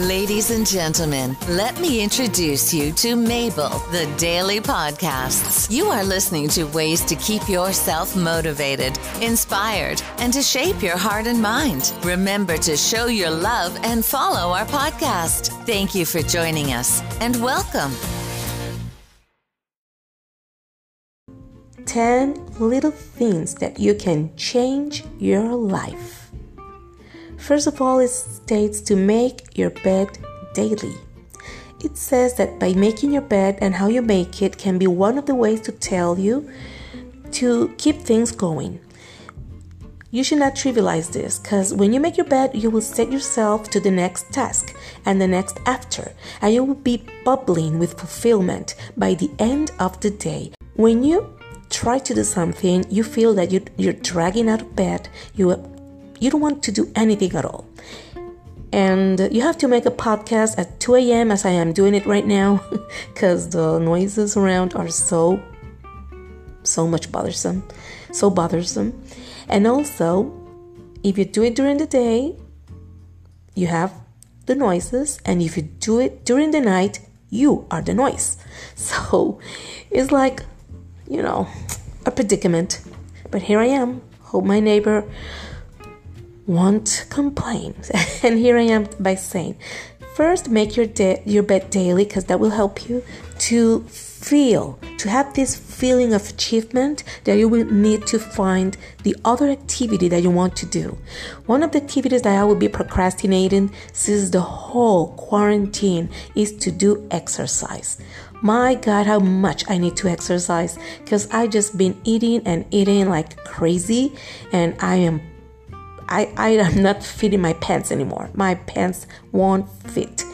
Ladies and gentlemen, let me introduce you to Mabel, the Daily Podcasts. You are listening to ways to keep yourself motivated, inspired, and to shape your heart and mind. Remember to show your love and follow our podcast. Thank you for joining us and welcome. 10 little things that you can change your life. First of all, it states to make your bed daily. It says that by making your bed and how you make it can be one of the ways to tell you to keep things going. You should not trivialize this because when you make your bed, you will set yourself to the next task and the next after, and you will be bubbling with fulfillment by the end of the day. When you try to do something, you feel that you, you're dragging out of bed, you, you don't want to do anything at all. And you have to make a podcast at 2 a.m. as I am doing it right now because the noises around are so, so much bothersome, so bothersome. And also, if you do it during the day, you have the noises, and if you do it during the night, you are the noise. So it's like you know, a predicament. But here I am. Hope my neighbor won't complain. and here I am by saying, first make your your bed daily because that will help you to feel, to have this feeling of achievement that you will need to find the other activity that you want to do. One of the activities that I will be procrastinating since the whole quarantine is to do exercise. My God, how much I need to exercise because I just been eating and eating like crazy, and I am, I I am not fitting my pants anymore. My pants won't fit,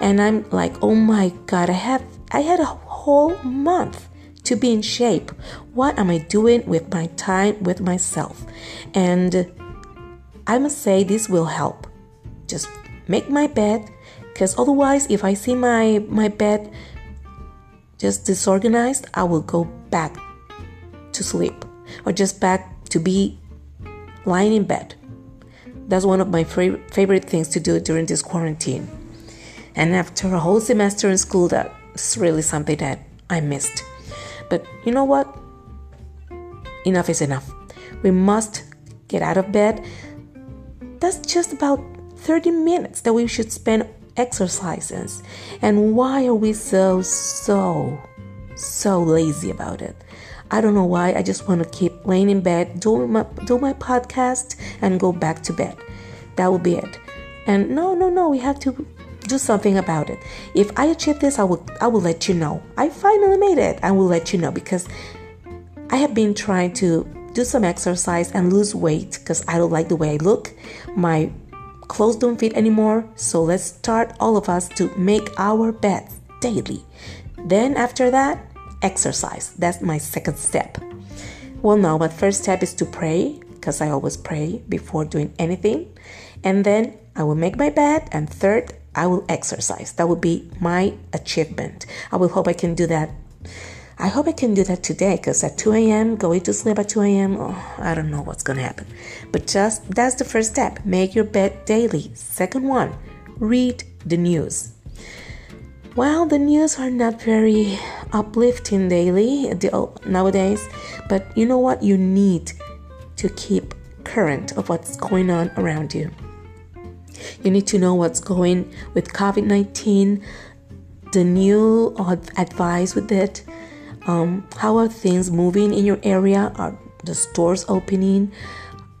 and I'm like, oh my God, I have I had a whole month to be in shape. What am I doing with my time with myself? And I must say this will help. Just make my bed because otherwise if I see my my bed just disorganized, I will go back to sleep or just back to be lying in bed. That's one of my favorite things to do during this quarantine. And after a whole semester in school, that's really something that I missed. But you know what? Enough is enough. We must get out of bed. That's just about 30 minutes that we should spend exercises. And why are we so, so, so lazy about it? I don't know why. I just want to keep laying in bed, do my, do my podcast, and go back to bed. That will be it. And no, no, no, we have to do something about it. If I achieve this, I will, I will let you know. I finally made it. I will let you know because I have been trying to do some exercise and lose weight because I don't like the way I look. My clothes don't fit anymore, so let's start all of us to make our beds daily. Then, after that, exercise. That's my second step. Well, no, my first step is to pray because I always pray before doing anything. And then I will make my bed. And third, I will exercise. That will be my achievement. I will hope I can do that I hope I can do that today because at 2 a.m., going to sleep at 2 a.m., oh, I don't know what's going to happen. But just that's the first step. Make your bed daily. Second one, read the news. Well, the news are not very uplifting daily nowadays, but you know what? You need to keep current of what's going on around you. You need to know what's going with COVID 19, the new advice with it, um, how are things moving in your area? Are the stores opening?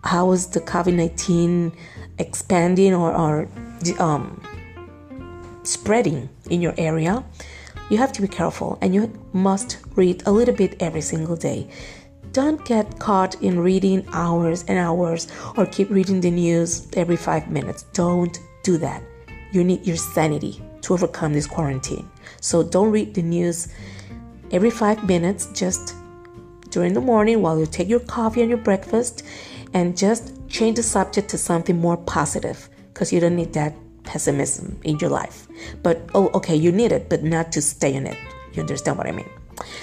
How is the COVID 19 expanding or, or um, spreading in your area? You have to be careful and you must read a little bit every single day. Don't get caught in reading hours and hours or keep reading the news every five minutes. Don't do that. You need your sanity to overcome this quarantine. So don't read the news every five minutes, just during the morning while you take your coffee and your breakfast, and just change the subject to something more positive because you don't need that pessimism in your life. But oh, okay, you need it, but not to stay in it. You understand what I mean?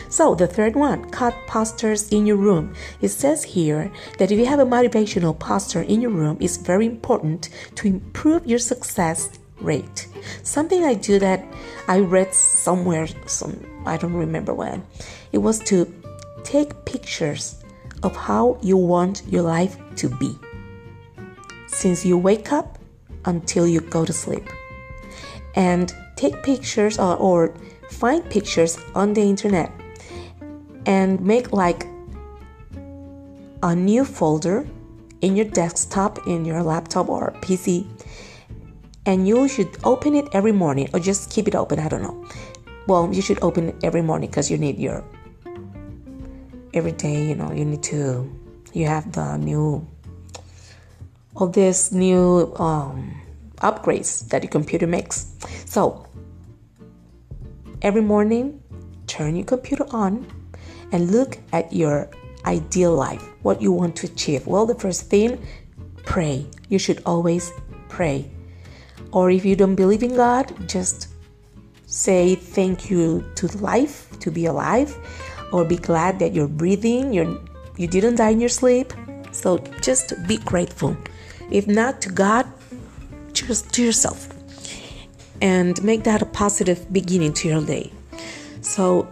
So, the third one, cut posters in your room. It says here that if you have a motivational poster in your room, it's very important to improve your success rate. Something I do that I read somewhere, some I don't remember when. It was to take pictures of how you want your life to be. Since you wake up until you go to sleep. And take pictures or, or find pictures on the internet and make like a new folder in your desktop, in your laptop or PC, and you should open it every morning or just keep it open. I don't know. Well, you should open it every morning because you need your every day. You know, you need to. You have the new all these new um, upgrades that your computer makes. So every morning, turn your computer on and look at your ideal life, what you want to achieve? Well, the first thing, pray. You should always pray. Or if you don't believe in God, just say thank you to life, to be alive, or be glad that you're breathing, you're, you didn't die in your sleep. So just be grateful. If not to God, to yourself. And make that a positive beginning to your day. So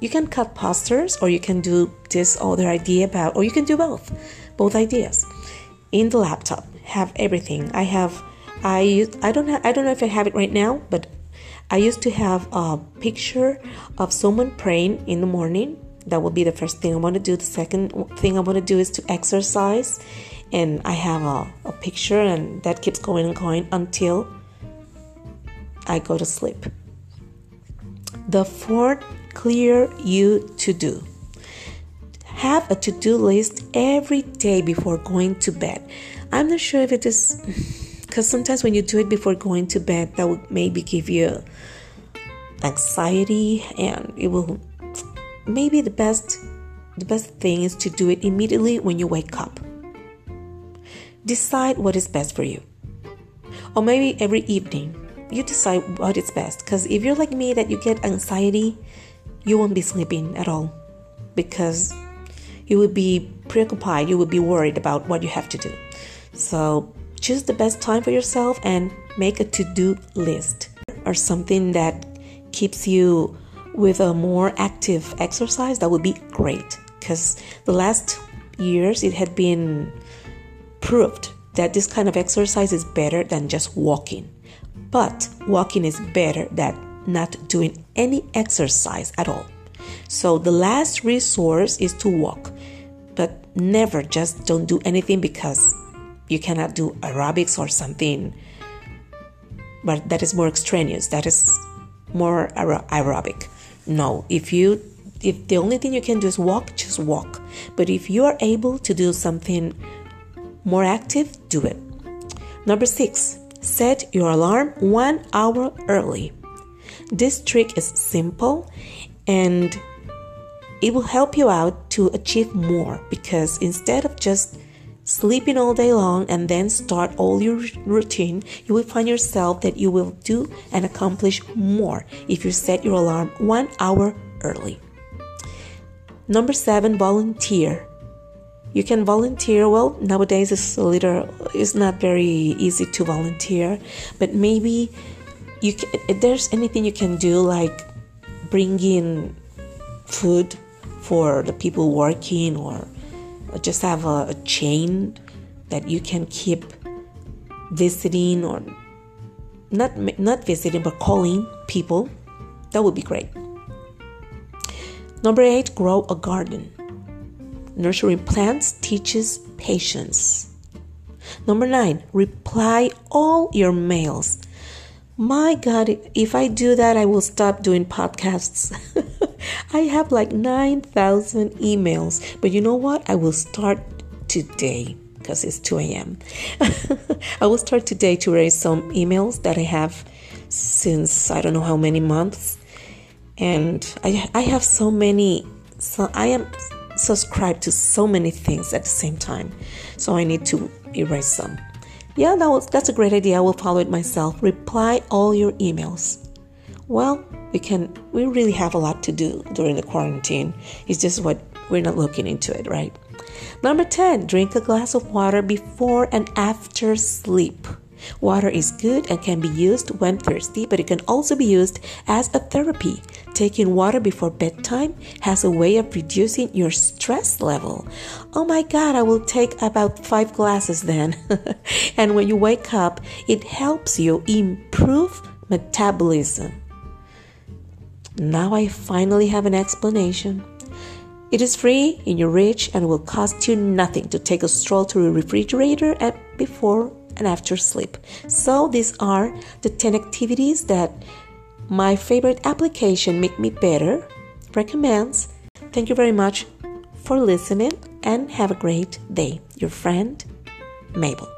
you can cut posters or you can do this other idea about or you can do both both ideas in the laptop have everything i have i i don't have i don't know if i have it right now but i used to have a picture of someone praying in the morning that will be the first thing i want to do the second thing i want to do is to exercise and i have a, a picture and that keeps going and going until i go to sleep the fourth clear you to do. Have a to do list every day before going to bed. I'm not sure if it is because sometimes when you do it before going to bed, that would maybe give you anxiety and it will maybe the best the best thing is to do it immediately when you wake up. Decide what is best for you. Or maybe every evening you decide what is best because if you're like me that you get anxiety you won't be sleeping at all because you will be preoccupied, you will be worried about what you have to do. So choose the best time for yourself and make a to do list or something that keeps you with a more active exercise. That would be great because the last years it had been proved that this kind of exercise is better than just walking. But walking is better than not doing any exercise at all. So the last resource is to walk, but never just don't do anything because you cannot do aerobics or something. But that is more extraneous. That is more aerobic. No, if you if the only thing you can do is walk, just walk. But if you are able to do something more active, do it. Number six, set your alarm one hour early. This trick is simple and it will help you out to achieve more because instead of just sleeping all day long and then start all your routine, you will find yourself that you will do and accomplish more if you set your alarm one hour early. Number seven, volunteer. You can volunteer. Well, nowadays it's a little, it's not very easy to volunteer, but maybe you can, if there's anything you can do like bring in food for the people working or just have a, a chain that you can keep visiting or not not visiting but calling people that would be great number 8 grow a garden nurturing plants teaches patience number 9 reply all your mails my God, if I do that, I will stop doing podcasts. I have like 9,000 emails, but you know what? I will start today because it's 2 a.m. I will start today to raise some emails that I have since I don't know how many months. And I, I have so many, so I am subscribed to so many things at the same time. So I need to erase some. Yeah, that was, that's a great idea. I will follow it myself. Reply all your emails. Well, we can we really have a lot to do during the quarantine. It's just what we're not looking into it, right? Number 10, drink a glass of water before and after sleep. Water is good and can be used when thirsty, but it can also be used as a therapy. Taking water before bedtime has a way of reducing your stress level. Oh my god, I will take about five glasses then. and when you wake up, it helps you improve metabolism. Now I finally have an explanation. It is free in your reach and will cost you nothing to take a stroll to a refrigerator at before and after sleep. So these are the 10 activities that my favorite application Make Me Better recommends. Thank you very much for listening and have a great day. Your friend Mabel.